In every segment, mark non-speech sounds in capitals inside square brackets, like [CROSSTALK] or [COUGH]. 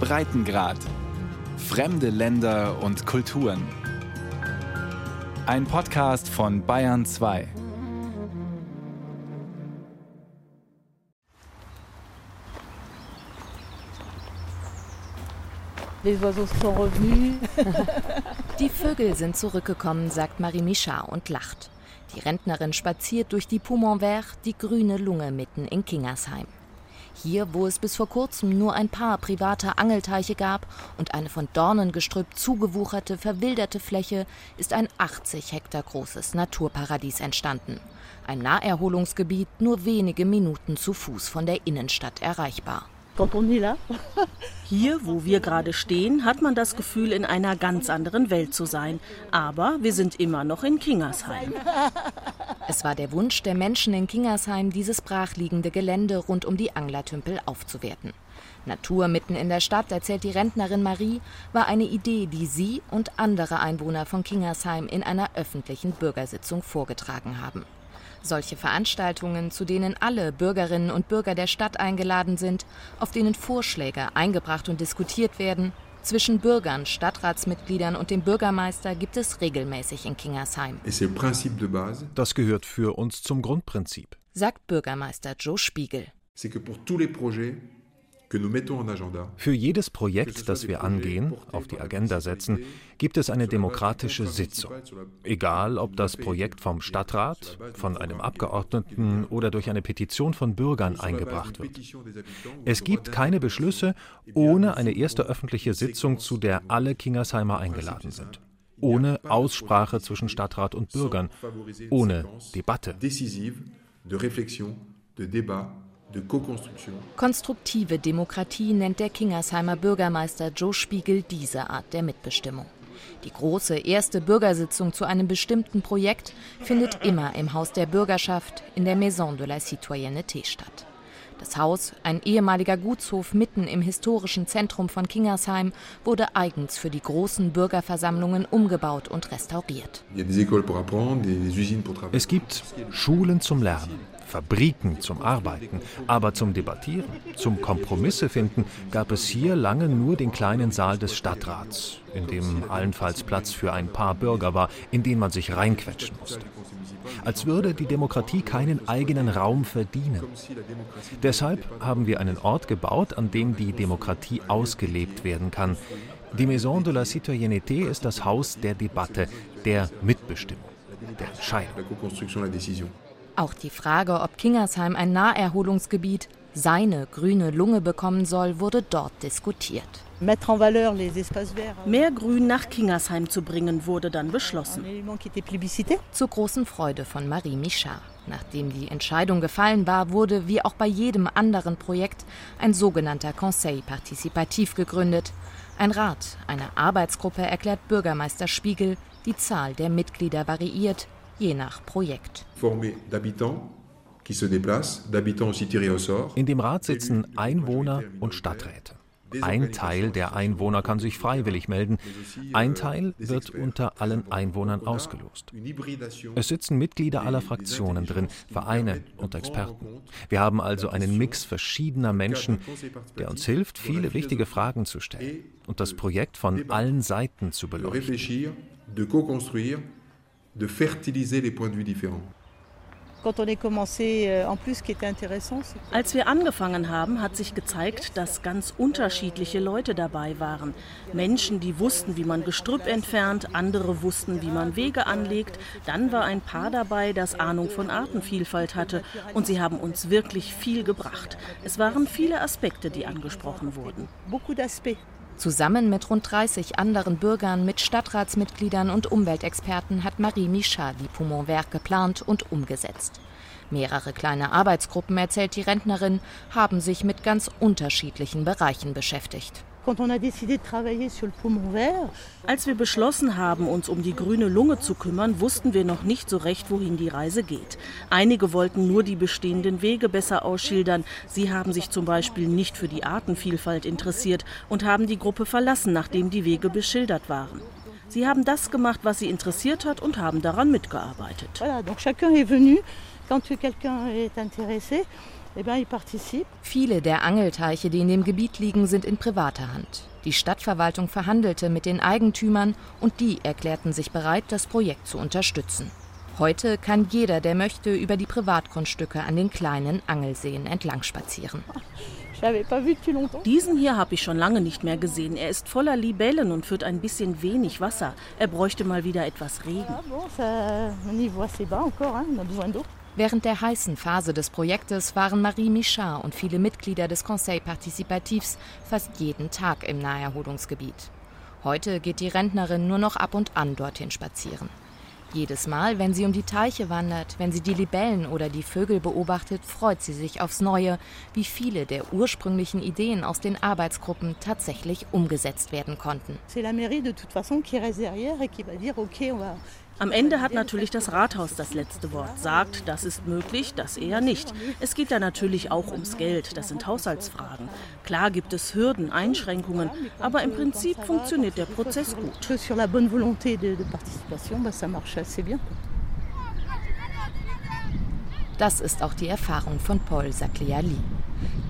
Breitengrad. Fremde Länder und Kulturen. Ein Podcast von Bayern 2. [LAUGHS] Die Vögel sind zurückgekommen, sagt Marie Michard und lacht. Die Rentnerin spaziert durch die Poumon Vert, die grüne Lunge mitten in Kingersheim. Hier, wo es bis vor kurzem nur ein paar private Angelteiche gab und eine von Dornengestrüpp zugewucherte, verwilderte Fläche, ist ein 80 Hektar großes Naturparadies entstanden. Ein Naherholungsgebiet nur wenige Minuten zu Fuß von der Innenstadt erreichbar. Hier, wo wir gerade stehen, hat man das Gefühl, in einer ganz anderen Welt zu sein. Aber wir sind immer noch in Kingersheim. Es war der Wunsch der Menschen in Kingersheim, dieses brachliegende Gelände rund um die Anglertümpel aufzuwerten. Natur mitten in der Stadt, erzählt die Rentnerin Marie, war eine Idee, die sie und andere Einwohner von Kingersheim in einer öffentlichen Bürgersitzung vorgetragen haben. Solche Veranstaltungen, zu denen alle Bürgerinnen und Bürger der Stadt eingeladen sind, auf denen Vorschläge eingebracht und diskutiert werden, zwischen Bürgern, Stadtratsmitgliedern und dem Bürgermeister gibt es regelmäßig in Kingersheim. Das gehört für uns zum Grundprinzip, sagt Bürgermeister Joe Spiegel. Für jedes Projekt, das wir angehen, auf die Agenda setzen, gibt es eine demokratische Sitzung. Egal, ob das Projekt vom Stadtrat, von einem Abgeordneten oder durch eine Petition von Bürgern eingebracht wird. Es gibt keine Beschlüsse ohne eine erste öffentliche Sitzung, zu der alle Kingersheimer eingeladen sind. Ohne Aussprache zwischen Stadtrat und Bürgern, ohne Debatte. Konstruktive Demokratie nennt der Kingersheimer Bürgermeister Joe Spiegel diese Art der Mitbestimmung. Die große erste Bürgersitzung zu einem bestimmten Projekt findet immer im Haus der Bürgerschaft in der Maison de la Citoyenneté statt. Das Haus, ein ehemaliger Gutshof mitten im historischen Zentrum von Kingersheim, wurde eigens für die großen Bürgerversammlungen umgebaut und restauriert. Es gibt Schulen zum Lernen, Fabriken zum Arbeiten, aber zum Debattieren, zum Kompromisse finden, gab es hier lange nur den kleinen Saal des Stadtrats, in dem allenfalls Platz für ein paar Bürger war, in den man sich reinquetschen musste. Als würde die Demokratie keinen eigenen Raum verdienen. Deshalb haben wir einen Ort gebaut, an dem die Demokratie ausgelebt werden kann. Die Maison de la Citoyenneté ist das Haus der Debatte, der Mitbestimmung, der Entscheidung. Auch die Frage, ob Kingersheim ein Naherholungsgebiet, seine grüne Lunge bekommen soll, wurde dort diskutiert. Mehr Grün nach Kingersheim zu bringen, wurde dann beschlossen. Zur großen Freude von Marie Michard. Nachdem die Entscheidung gefallen war, wurde wie auch bei jedem anderen Projekt ein sogenannter Conseil Participatif gegründet. Ein Rat, eine Arbeitsgruppe, erklärt Bürgermeister Spiegel. Die Zahl der Mitglieder variiert, je nach Projekt. In dem Rat sitzen Einwohner und Stadträte. Ein Teil der Einwohner kann sich freiwillig melden, ein Teil wird unter allen Einwohnern ausgelost. Es sitzen Mitglieder aller Fraktionen drin, Vereine und Experten. Wir haben also einen Mix verschiedener Menschen, der uns hilft, viele wichtige Fragen zu stellen und das Projekt von allen Seiten zu beleuchten de fertiliser les points de vue différents. Euh, Als wir angefangen haben, hat sich gezeigt, dass ganz unterschiedliche Leute dabei waren. Menschen, die wussten, wie man Gestrüpp entfernt, andere wussten, wie man Wege anlegt. Dann war ein Paar dabei, das Ahnung von Artenvielfalt hatte. Und sie haben uns wirklich viel gebracht. Es waren viele Aspekte, die angesprochen wurden. Zusammen mit rund 30 anderen Bürgern, mit Stadtratsmitgliedern und Umweltexperten hat Marie Michard die Poumon-Werk geplant und umgesetzt. Mehrere kleine Arbeitsgruppen, erzählt die Rentnerin, haben sich mit ganz unterschiedlichen Bereichen beschäftigt. Als wir beschlossen haben, uns um die grüne Lunge zu kümmern, wussten wir noch nicht so recht, wohin die Reise geht. Einige wollten nur die bestehenden Wege besser ausschildern. Sie haben sich zum Beispiel nicht für die Artenvielfalt interessiert und haben die Gruppe verlassen, nachdem die Wege beschildert waren. Sie haben das gemacht, was sie interessiert hat und haben daran mitgearbeitet. Voilà, donc chacun est venu quand quelqu'un est intéressé Viele der Angelteiche, die in dem Gebiet liegen, sind in privater Hand. Die Stadtverwaltung verhandelte mit den Eigentümern und die erklärten sich bereit, das Projekt zu unterstützen. Heute kann jeder, der möchte, über die Privatgrundstücke an den kleinen Angelseen entlang spazieren. Diesen hier habe ich schon lange nicht mehr gesehen. Er ist voller Libellen und führt ein bisschen wenig Wasser. Er bräuchte mal wieder etwas Regen. Während der heißen Phase des Projektes waren Marie Michard und viele Mitglieder des Conseil Participatifs fast jeden Tag im Naherholungsgebiet. Heute geht die Rentnerin nur noch ab und an dorthin spazieren. Jedes Mal, wenn sie um die Teiche wandert, wenn sie die Libellen oder die Vögel beobachtet, freut sie sich aufs Neue, wie viele der ursprünglichen Ideen aus den Arbeitsgruppen tatsächlich umgesetzt werden konnten. Am Ende hat natürlich das Rathaus das letzte Wort, sagt, das ist möglich, das eher nicht. Es geht da natürlich auch ums Geld, das sind Haushaltsfragen. Klar gibt es Hürden, Einschränkungen, aber im Prinzip funktioniert der Prozess gut. Das ist auch die Erfahrung von Paul Sacliali.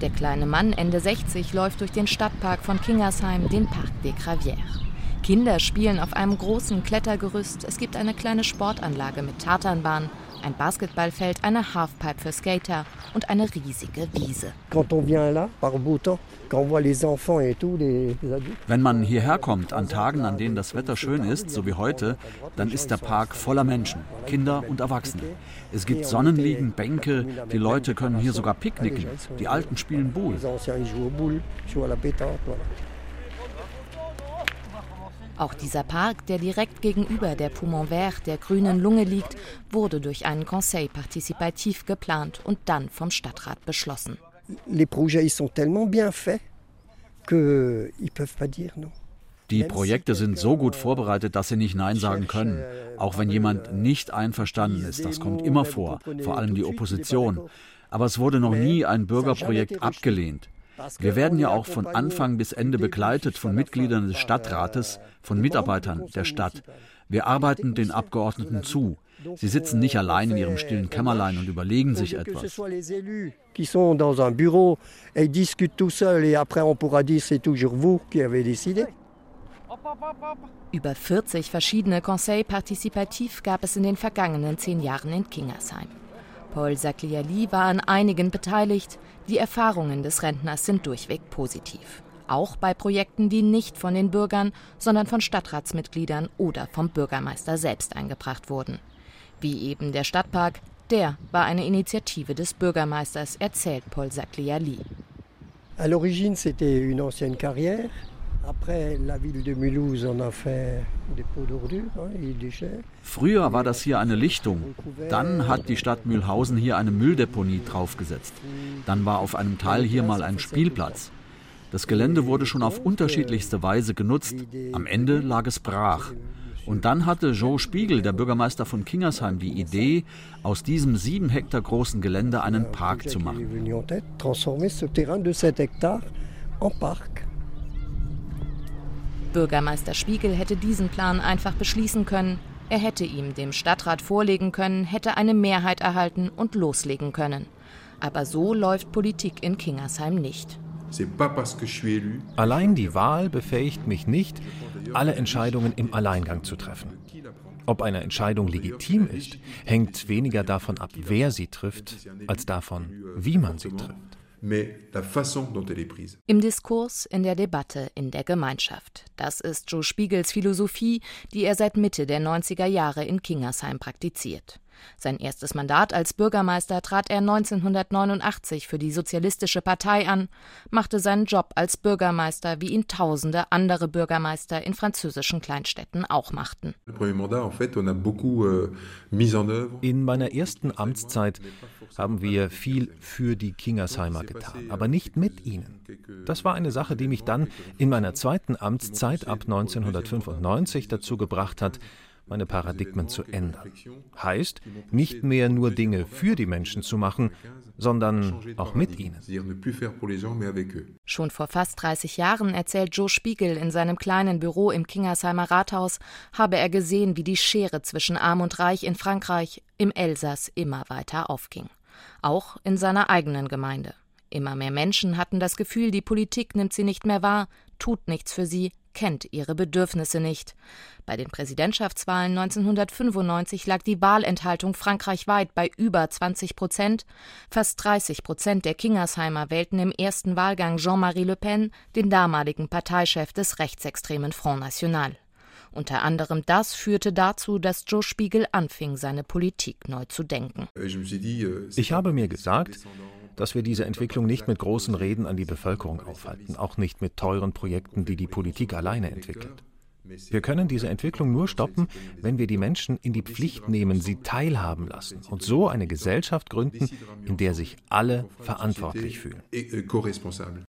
Der kleine Mann, Ende 60, läuft durch den Stadtpark von Kingersheim, den Parc des Gravières. Kinder spielen auf einem großen Klettergerüst. Es gibt eine kleine Sportanlage mit Tatanbahn, ein Basketballfeld, eine Halfpipe für Skater und eine riesige Wiese. Wenn man hierher kommt an Tagen, an denen das Wetter schön ist, so wie heute, dann ist der Park voller Menschen, Kinder und Erwachsene. Es gibt Sonnenliegen, Bänke, die Leute können hier sogar picknicken, die Alten spielen Boule. Auch dieser Park, der direkt gegenüber der Poumon Vert, der grünen Lunge liegt, wurde durch einen Conseil Participatif geplant und dann vom Stadtrat beschlossen. Die Projekte sind so gut vorbereitet, dass sie nicht Nein sagen können. Auch wenn jemand nicht einverstanden ist, das kommt immer vor, vor allem die Opposition. Aber es wurde noch nie ein Bürgerprojekt abgelehnt. Wir werden ja auch von Anfang bis Ende begleitet von Mitgliedern des Stadtrates, von Mitarbeitern der Stadt. Wir arbeiten den Abgeordneten zu. Sie sitzen nicht allein in ihrem stillen Kämmerlein und überlegen sich etwas. Über 40 verschiedene Conseil Participatif gab es in den vergangenen zehn Jahren in Kingersheim. Paul Sagliali war an einigen beteiligt. Die Erfahrungen des Rentners sind durchweg positiv. Auch bei Projekten, die nicht von den Bürgern, sondern von Stadtratsmitgliedern oder vom Bürgermeister selbst eingebracht wurden. Wie eben der Stadtpark, der war eine Initiative des Bürgermeisters, erzählt Paul Sagliali. À l'origine, c'était une ancienne carrière. Früher war das hier eine Lichtung. Dann hat die Stadt Mühlhausen hier eine Mülldeponie draufgesetzt. Dann war auf einem Teil hier mal ein Spielplatz. Das Gelände wurde schon auf unterschiedlichste Weise genutzt. Am Ende lag es brach. Und dann hatte Joe Spiegel, der Bürgermeister von Kingersheim, die Idee, aus diesem sieben Hektar großen Gelände einen Park zu machen. Bürgermeister Spiegel hätte diesen Plan einfach beschließen können. Er hätte ihm dem Stadtrat vorlegen können, hätte eine Mehrheit erhalten und loslegen können. Aber so läuft Politik in Kingersheim nicht. Allein die Wahl befähigt mich nicht, alle Entscheidungen im Alleingang zu treffen. Ob eine Entscheidung legitim ist, hängt weniger davon ab, wer sie trifft, als davon, wie man sie trifft Im Diskurs, in der Debatte, in der Gemeinschaft. Das ist Joe Spiegels Philosophie, die er seit Mitte der 90er Jahre in Kingersheim praktiziert. Sein erstes Mandat als Bürgermeister trat er 1989 für die Sozialistische Partei an, machte seinen Job als Bürgermeister, wie ihn tausende andere Bürgermeister in französischen Kleinstädten auch machten. Euh, in meiner ersten Amtszeit haben wir viel für die Kingersheimer getan, aber nicht mit ihnen. Das war eine Sache, die mich dann in meiner zweiten Amtszeit ab 1995 dazu gebracht hat, meine Paradigmen zu ändern. Heißt, nicht mehr nur Dinge für die Menschen zu machen, sondern auch mit ihnen. Schon vor fast 30 Jahren erzählt Joe Spiegel in seinem kleinen Büro im Kingersheimer Rathaus, habe er gesehen, wie die Schere zwischen Arm und Reich in Frankreich im Elsass immer weiter aufging. Auch in seiner eigenen Gemeinde. Immer mehr Menschen hatten das Gefühl, die Politik nimmt sie nicht mehr wahr, tut nichts für sie, kennt ihre Bedürfnisse nicht. Bei den Präsidentschaftswahlen 1995 lag die Wahlenthaltung frankreichweit bei über 20 Prozent. Fast 30 Prozent der Kingersheimer wählten im ersten Wahlgang Jean-Marie Le Pen, den damaligen Parteichef des rechtsextremen Front National. Unter anderem das führte dazu, dass Joe Spiegel anfing, seine Politik neu zu denken. Ich habe mir gesagt, dass wir diese Entwicklung nicht mit großen Reden an die Bevölkerung aufhalten, auch nicht mit teuren Projekten, die die Politik alleine entwickelt. Wir können diese Entwicklung nur stoppen, wenn wir die Menschen in die Pflicht nehmen, sie teilhaben lassen und so eine Gesellschaft gründen, in der sich alle verantwortlich fühlen.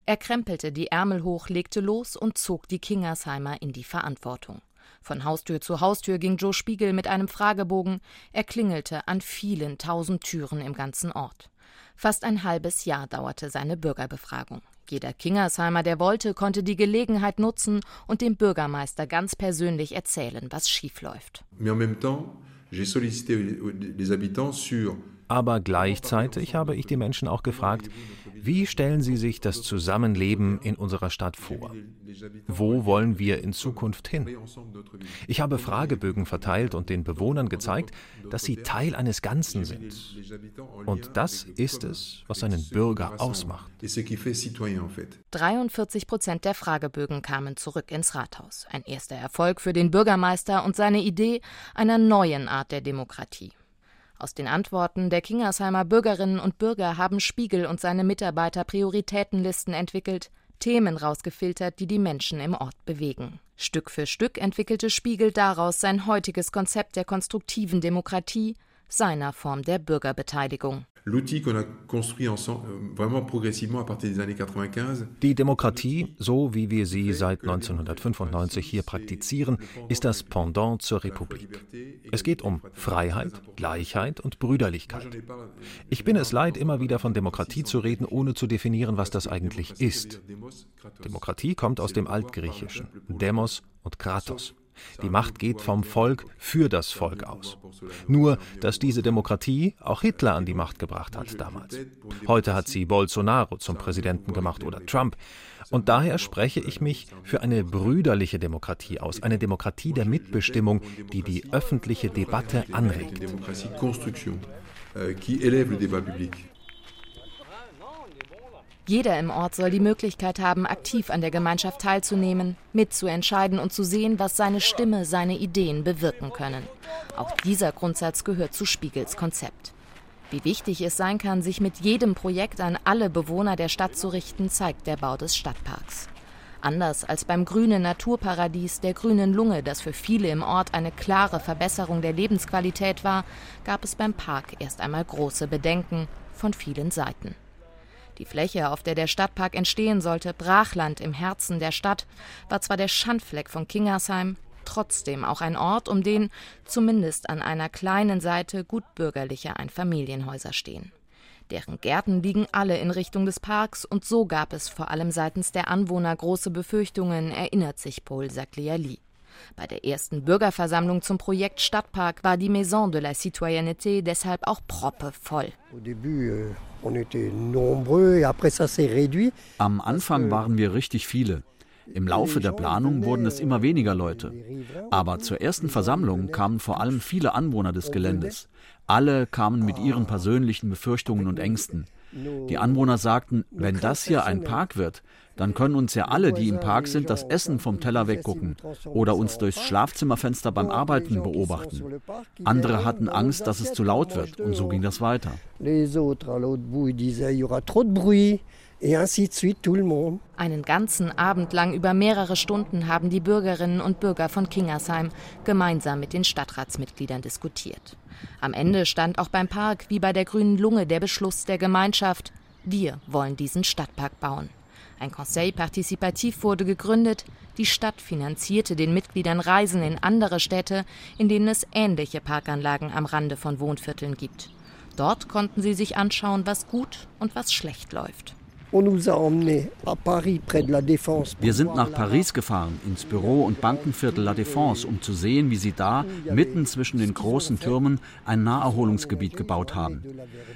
Er krempelte die Ärmel hoch, legte los und zog die Kingersheimer in die Verantwortung. Von Haustür zu Haustür ging Joe Spiegel mit einem Fragebogen. Er klingelte an vielen tausend Türen im ganzen Ort. Fast ein halbes Jahr dauerte seine Bürgerbefragung. Jeder Kingersheimer, der wollte, konnte die Gelegenheit nutzen und dem Bürgermeister ganz persönlich erzählen, was schiefläuft. Mais en même temps, j'ai sollicité les habitants sur aber gleichzeitig habe ich die Menschen auch gefragt, wie stellen sie sich das Zusammenleben in unserer Stadt vor? Wo wollen wir in Zukunft hin? Ich habe Fragebögen verteilt und den Bewohnern gezeigt, dass sie Teil eines Ganzen sind. Und das ist es, was einen Bürger ausmacht. 43 Prozent der Fragebögen kamen zurück ins Rathaus. Ein erster Erfolg für den Bürgermeister und seine Idee einer neuen Art der Demokratie. Aus den Antworten der Kingersheimer Bürgerinnen und Bürger haben Spiegel und seine Mitarbeiter Prioritätenlisten entwickelt, Themen rausgefiltert, die die Menschen im Ort bewegen. Stück für Stück entwickelte Spiegel daraus sein heutiges Konzept der konstruktiven Demokratie, seiner Form der Bürgerbeteiligung. Euh, Die Demokratie, so wie wir sie seit 1995 hier praktizieren, ist das Pendant zur Republik. Es geht um Freiheit, Gleichheit und Brüderlichkeit. Ich bin es leid, immer wieder von Demokratie zu reden, ohne zu definieren, was das eigentlich ist. Demokratie kommt aus dem Altgriechischen, Demos und Kratos. Die Macht geht vom Volk für das Volk aus. Nur, dass diese Demokratie auch Hitler an die Macht gebracht hat damals. Heute hat sie Bolsonaro zum Präsidenten gemacht oder Trump. Und daher spreche ich mich für eine brüderliche Demokratie aus, eine Demokratie der Mitbestimmung, die die öffentliche Debatte anregt. Jeder im Ort soll die Möglichkeit haben, aktiv an der Gemeinschaft teilzunehmen, mitzuentscheiden und zu sehen, was seine Stimme, seine Ideen bewirken können. Auch dieser Grundsatz gehört zu Spiegels Konzept. Wie wichtig es sein kann, sich mit jedem Projekt an alle Bewohner der Stadt zu richten, zeigt der Bau des Stadtparks. Anders als beim grünen Naturparadies der grünen Lunge, das für viele im Ort eine klare Verbesserung der Lebensqualität war, gab es beim Park erst einmal große Bedenken von vielen Seiten. Die Fläche, auf der der Stadtpark entstehen sollte, Brachland im Herzen der Stadt, war zwar der Schandfleck von Kingersheim, trotzdem auch ein Ort, um den zumindest an einer kleinen Seite gut bürgerliche Einfamilienhäuser stehen. Deren Gärten liegen alle in Richtung des Parks und so gab es vor allem seitens der Anwohner große Befürchtungen, erinnert sich Paul Sagliali. Bei der ersten Bürgerversammlung zum Projekt Stadtpark war die Maison de la Citoyenneté deshalb auch proppevoll. Euh, Am Anfang waren wir richtig viele. Im Laufe der Planung wurden es immer weniger Leute. Aber zur ersten Versammlung kamen vor allem viele Anwohner des Geländes. Alle kamen mit ihren persönlichen Befürchtungen und Ängsten. Die Anwohner sagten, wenn das hier ein Park wird, dann können uns ja alle, die im Park sind, das Essen vom Teller weggucken oder uns durchs Schlafzimmerfenster beim Einen beobachten. Andere hatten Angst, dass es zu laut wird und so ging das weiter. Einen ganzen Abend lang über mehrere Stunden haben die Bürgerinnen und Bürger von Kingersheim gemeinsam mit den Stadtratsmitgliedern diskutiert. Am Ende stand auch beim Park wie bei der Grünen Lunge der Beschluss der Gemeinschaft, wir wollen diesen Stadtpark bauen. Ein Conseil Participativ wurde gegründet. Die Stadt finanzierte den Mitgliedern Reisen in andere Städte, in denen es ähnliche Parkanlagen am Rande von Wohnvierteln gibt. Dort konnten sie sich anschauen, was gut und was schlecht läuft. Wir sind nach Paris gefahren, ins Büro- und Bankenviertel La Défense, um zu sehen, wie sie da, mitten zwischen den großen Türmen, ein Naherholungsgebiet gebaut haben.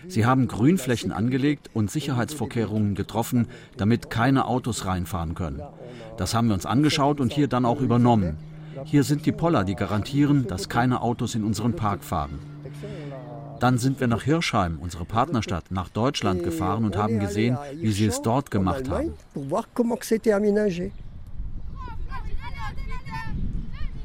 Sie haben Grünflächen angelegt und Sicherheitsvorkehrungen getroffen, damit keine Autos reinfahren können. Das haben wir uns angeschaut und hier dann auch übernommen. Hier sind die Poller, die garantieren, dass keine Autos in unseren Park fahren. Dann sind wir nach Hirschheim, unsere Partnerstadt, nach Deutschland gefahren und haben gesehen, wie sie es dort gemacht haben.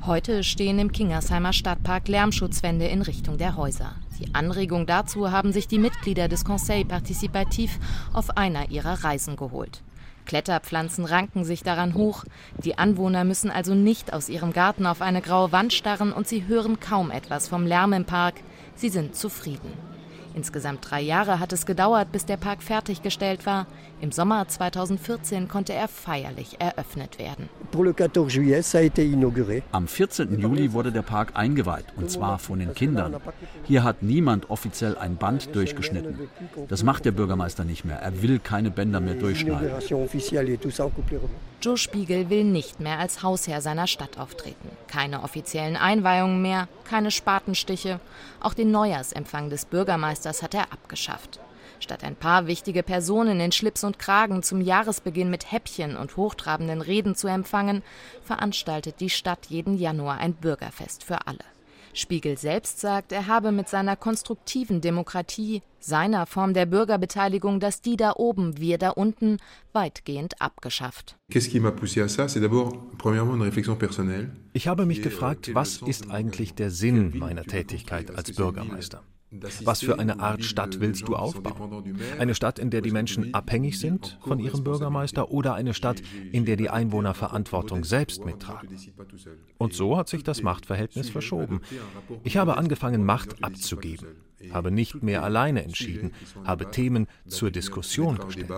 Heute stehen im Kingersheimer Stadtpark Lärmschutzwände in Richtung der Häuser. Die Anregung dazu haben sich die Mitglieder des Conseil Participatif auf einer ihrer Reisen geholt. Kletterpflanzen ranken sich daran hoch. Die Anwohner müssen also nicht aus ihrem Garten auf eine graue Wand starren und sie hören kaum etwas vom Lärm im Park. Sie sind zufrieden. Insgesamt drei Jahre hat es gedauert, bis der Park fertiggestellt war. Im Sommer 2014 konnte er feierlich eröffnet werden. Am 14. Juli wurde der Park eingeweiht, und zwar von den Kindern. Hier hat niemand offiziell ein Band durchgeschnitten. Das macht der Bürgermeister nicht mehr. Er will keine Bänder mehr durchschneiden. Joe Spiegel will nicht mehr als Hausherr seiner Stadt auftreten. Keine offiziellen Einweihungen mehr, keine Spatenstiche. Auch den Neujahrsempfang des Bürgermeisters hat er abgeschafft. Statt ein paar wichtige Personen in Schlips und Kragen zum Jahresbeginn mit Häppchen und hochtrabenden Reden zu empfangen, veranstaltet die Stadt jeden Januar ein Bürgerfest für alle. Spiegel selbst sagt, er habe mit seiner konstruktiven Demokratie, seiner Form der Bürgerbeteiligung, das die da oben, wir da unten, weitgehend abgeschafft. Ich habe mich gefragt, was ist eigentlich der Sinn meiner Tätigkeit als Bürgermeister? Was für eine Art Stadt willst du aufbauen? Eine Stadt, in der die Menschen abhängig sind von ihrem Bürgermeister oder eine Stadt, in der die Einwohner Verantwortung selbst mittragen? Und so hat sich das Machtverhältnis verschoben. Ich habe angefangen, Macht abzugeben, habe nicht mehr alleine entschieden, habe Themen zur Diskussion gestellt.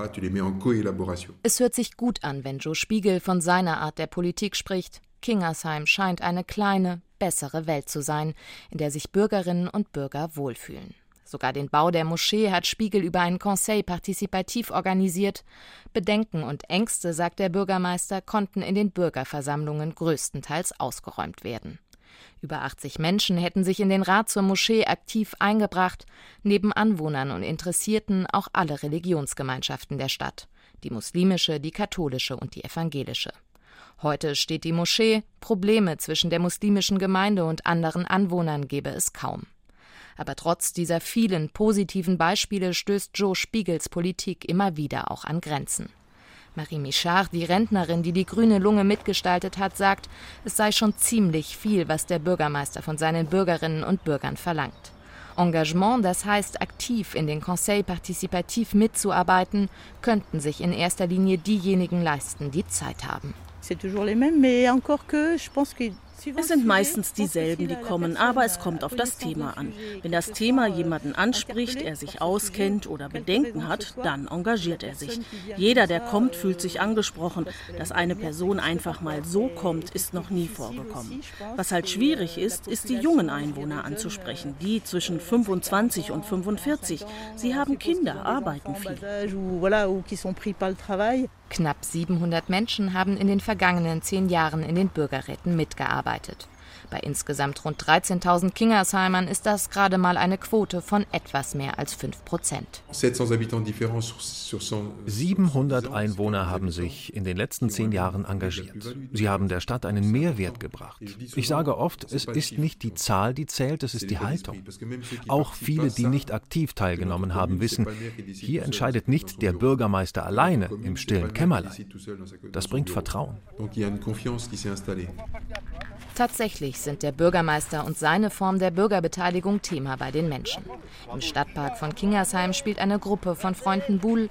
Es hört sich gut an, wenn Joe Spiegel von seiner Art der Politik spricht. Kingersheim scheint eine kleine, bessere Welt zu sein, in der sich Bürgerinnen und Bürger wohlfühlen. Sogar den Bau der Moschee hat Spiegel über einen Conseil Partizipativ organisiert. Bedenken und Ängste, sagt der Bürgermeister, konnten in den Bürgerversammlungen größtenteils ausgeräumt werden. Über 80 Menschen hätten sich in den Rat zur Moschee aktiv eingebracht, neben Anwohnern und Interessierten auch alle Religionsgemeinschaften der Stadt, die muslimische, die katholische und die evangelische. Heute steht die Moschee, Probleme zwischen der muslimischen Gemeinde und anderen Anwohnern gebe es kaum. Aber trotz dieser vielen positiven Beispiele stößt Joe Spiegels Politik immer wieder auch an Grenzen. Marie Michard, die Rentnerin, die die grüne Lunge mitgestaltet hat, sagt, es sei schon ziemlich viel, was der Bürgermeister von seinen Bürgerinnen und Bürgern verlangt. Engagement, das heißt aktiv in den Conseil Partizipativ mitzuarbeiten, könnten sich in erster Linie diejenigen leisten, die Zeit haben. Es sind meistens dieselben, die kommen, aber es kommt auf das Thema an. Wenn das Thema jemanden anspricht, er sich auskennt oder Bedenken hat, dann engagiert er sich. Jeder, der kommt, fühlt sich angesprochen. Dass eine Person einfach mal so kommt, ist noch nie vorgekommen. Was halt schwierig ist, ist die jungen Einwohner anzusprechen, die zwischen 25 und 45. Sie haben Kinder, arbeiten viel. Knapp 700 Menschen haben in den vergangenen zehn Jahren in den Bürgerräten mitgearbeitet. Bei insgesamt rund 13.000 Kingersheimern ist das gerade mal eine Quote von etwas mehr als 5 Prozent. 700 Einwohner haben sich in den letzten zehn Jahren engagiert. Sie haben der Stadt einen Mehrwert gebracht. Ich sage oft, es ist nicht die Zahl, die zählt, es ist die Haltung. Auch viele, die nicht aktiv teilgenommen haben, wissen, hier entscheidet nicht der Bürgermeister alleine im stillen Kämmerlein. Das bringt Vertrauen. Tatsächlich sind der Bürgermeister und seine Form der Bürgerbeteiligung Thema bei den Menschen. Im Stadtpark von Kingersheim spielt eine Gruppe von Freunden Buhl.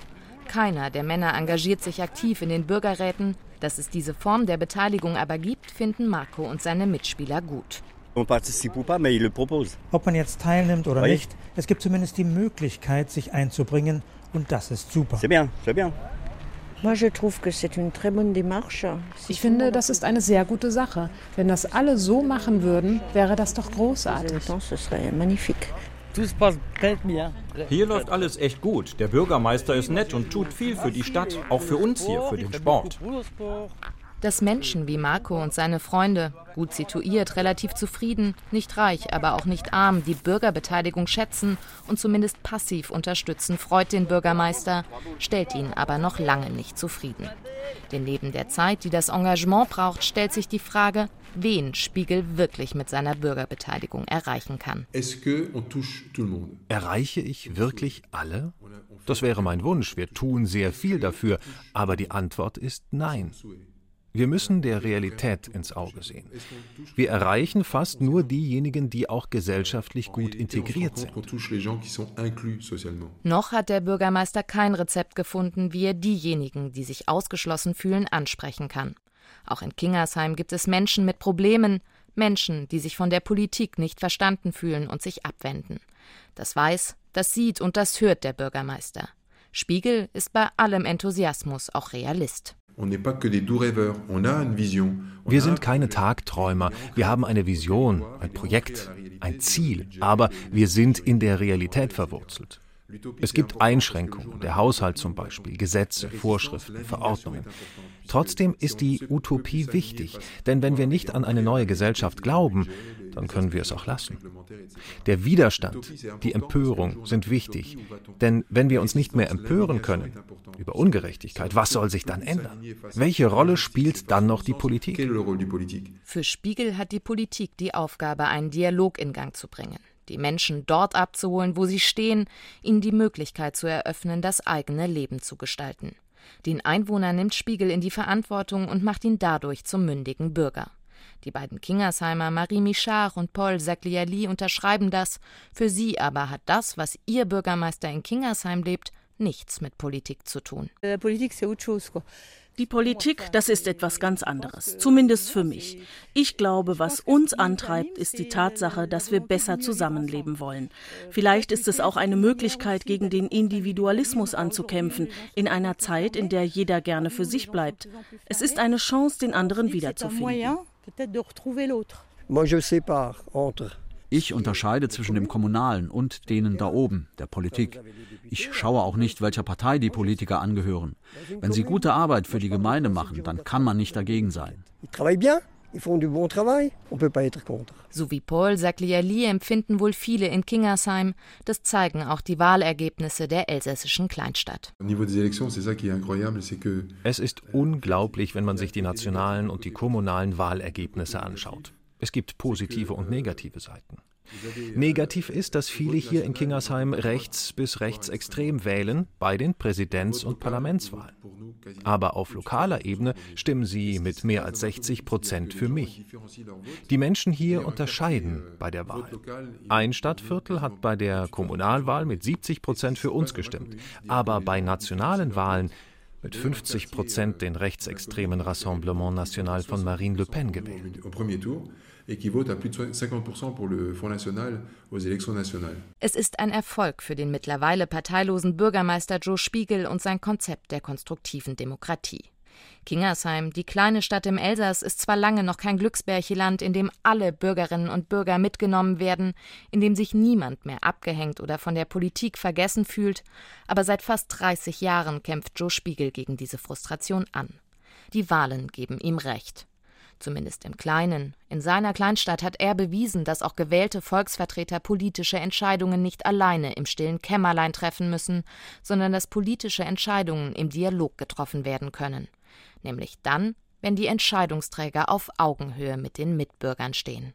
Keiner der Männer engagiert sich aktiv in den Bürgerräten. Dass es diese Form der Beteiligung aber gibt, finden Marco und seine Mitspieler gut. Ob man jetzt teilnimmt oder nicht, es gibt zumindest die Möglichkeit, sich einzubringen und das ist super. C'est bien, c'est bien. Ich finde, das ist eine sehr gute Sache. Wenn das alle so machen würden, wäre das doch großartig. Hier läuft alles echt gut. Der Bürgermeister ist nett und tut viel für die Stadt, auch für uns hier, für den Sport. Dass Menschen wie Marco und seine Freunde, gut situiert, relativ zufrieden, nicht reich, aber auch nicht arm, die Bürgerbeteiligung schätzen und zumindest passiv unterstützen, freut den Bürgermeister, stellt ihn aber noch lange nicht zufrieden. Denn neben der Zeit, die das Engagement braucht, stellt sich die Frage, wen Spiegel wirklich mit seiner Bürgerbeteiligung erreichen kann. Erreiche ich wirklich alle? Das wäre mein Wunsch. Wir tun sehr viel dafür, aber die Antwort ist nein. Wir müssen der Realität ins Auge sehen. Wir erreichen fast nur diejenigen, die auch gesellschaftlich gut integriert sind. Noch hat der Bürgermeister kein Rezept gefunden, wie er diejenigen, die sich ausgeschlossen fühlen, ansprechen kann. Auch in Kingersheim gibt es Menschen mit Problemen, Menschen, die sich von der Politik nicht verstanden fühlen und sich abwenden. Das weiß, das sieht und das hört der Bürgermeister. Spiegel ist bei allem Enthusiasmus auch Realist. Wir sind keine Tagträumer. Wir haben eine Vision, ein Projekt, ein Ziel. Aber wir sind in der Realität verwurzelt. Es gibt Einschränkungen, der Haushalt zum Beispiel, Gesetze, Vorschriften, Verordnungen. Trotzdem ist die Utopie wichtig, denn wenn wir nicht an eine neue Gesellschaft glauben, dann können wir es auch lassen. Der Widerstand, die Empörung sind wichtig, denn wenn wir uns nicht mehr empören können über Ungerechtigkeit, was soll sich dann ändern? Welche Rolle spielt dann noch die Politik? Für Spiegel hat die Politik die Aufgabe, einen Dialog in Gang zu bringen die Menschen dort abzuholen, wo sie stehen, ihnen die Möglichkeit zu eröffnen, das eigene Leben zu gestalten. Den Einwohner nimmt Spiegel in die Verantwortung und macht ihn dadurch zum mündigen Bürger. Die beiden Kingersheimer Marie Michard und Paul Sagliali unterschreiben das. Für sie aber hat das, was ihr Bürgermeister in Kingersheim lebt, nichts mit Politik zu tun. Äh, Politik ist die Politik, das ist etwas ganz anderes, zumindest für mich. Ich glaube, was uns antreibt, ist die Tatsache, dass wir besser zusammenleben wollen. Vielleicht ist es auch eine Möglichkeit, gegen den Individualismus anzukämpfen, in einer Zeit, in der jeder gerne für sich bleibt. Es ist eine Chance, den anderen wiederzufinden. Moi, je sépare entre ich unterscheide zwischen dem Kommunalen und denen da oben, der Politik. Ich schaue auch nicht, welcher Partei die Politiker angehören. Wenn sie gute Arbeit für die Gemeinde machen, dann kann man nicht dagegen sein. So wie Paul Sagliali empfinden wohl viele in Kingersheim. Das zeigen auch die Wahlergebnisse der elsässischen Kleinstadt. Es ist unglaublich, wenn man sich die nationalen und die kommunalen Wahlergebnisse anschaut. Es gibt positive und negative Seiten. Negativ ist, dass viele hier in Kingersheim rechts bis rechtsextrem wählen bei den Präsidents- und Parlamentswahlen. Aber auf lokaler Ebene stimmen sie mit mehr als 60 Prozent für mich. Die Menschen hier unterscheiden bei der Wahl. Ein Stadtviertel hat bei der Kommunalwahl mit 70 Prozent für uns gestimmt, aber bei nationalen Wahlen mit 50 Prozent den rechtsextremen Rassemblement National von Marine Le Pen gewählt équivaut à plus de 50% pour le Front National aux élections nationales. Es ist ein Erfolg für den mittlerweile parteilosen Bürgermeister Joe Spiegel und sein Konzept der konstruktiven Demokratie. Kingersheim, die kleine Stadt im Elsass, ist zwar lange noch kein Glücksbärcheland, in dem alle Bürgerinnen und Bürger mitgenommen werden, in dem sich niemand mehr abgehängt oder von der Politik vergessen fühlt, aber seit fast 30 Jahren kämpft Joe Spiegel gegen diese Frustration an. Die Wahlen geben ihm recht zumindest im Kleinen. In seiner Kleinstadt hat er bewiesen, dass auch gewählte Volksvertreter politische Entscheidungen nicht alleine im stillen Kämmerlein treffen müssen, sondern dass politische Entscheidungen im Dialog getroffen werden können. Nämlich dann, wenn die Entscheidungsträger auf Augenhöhe mit den Mitbürgern stehen.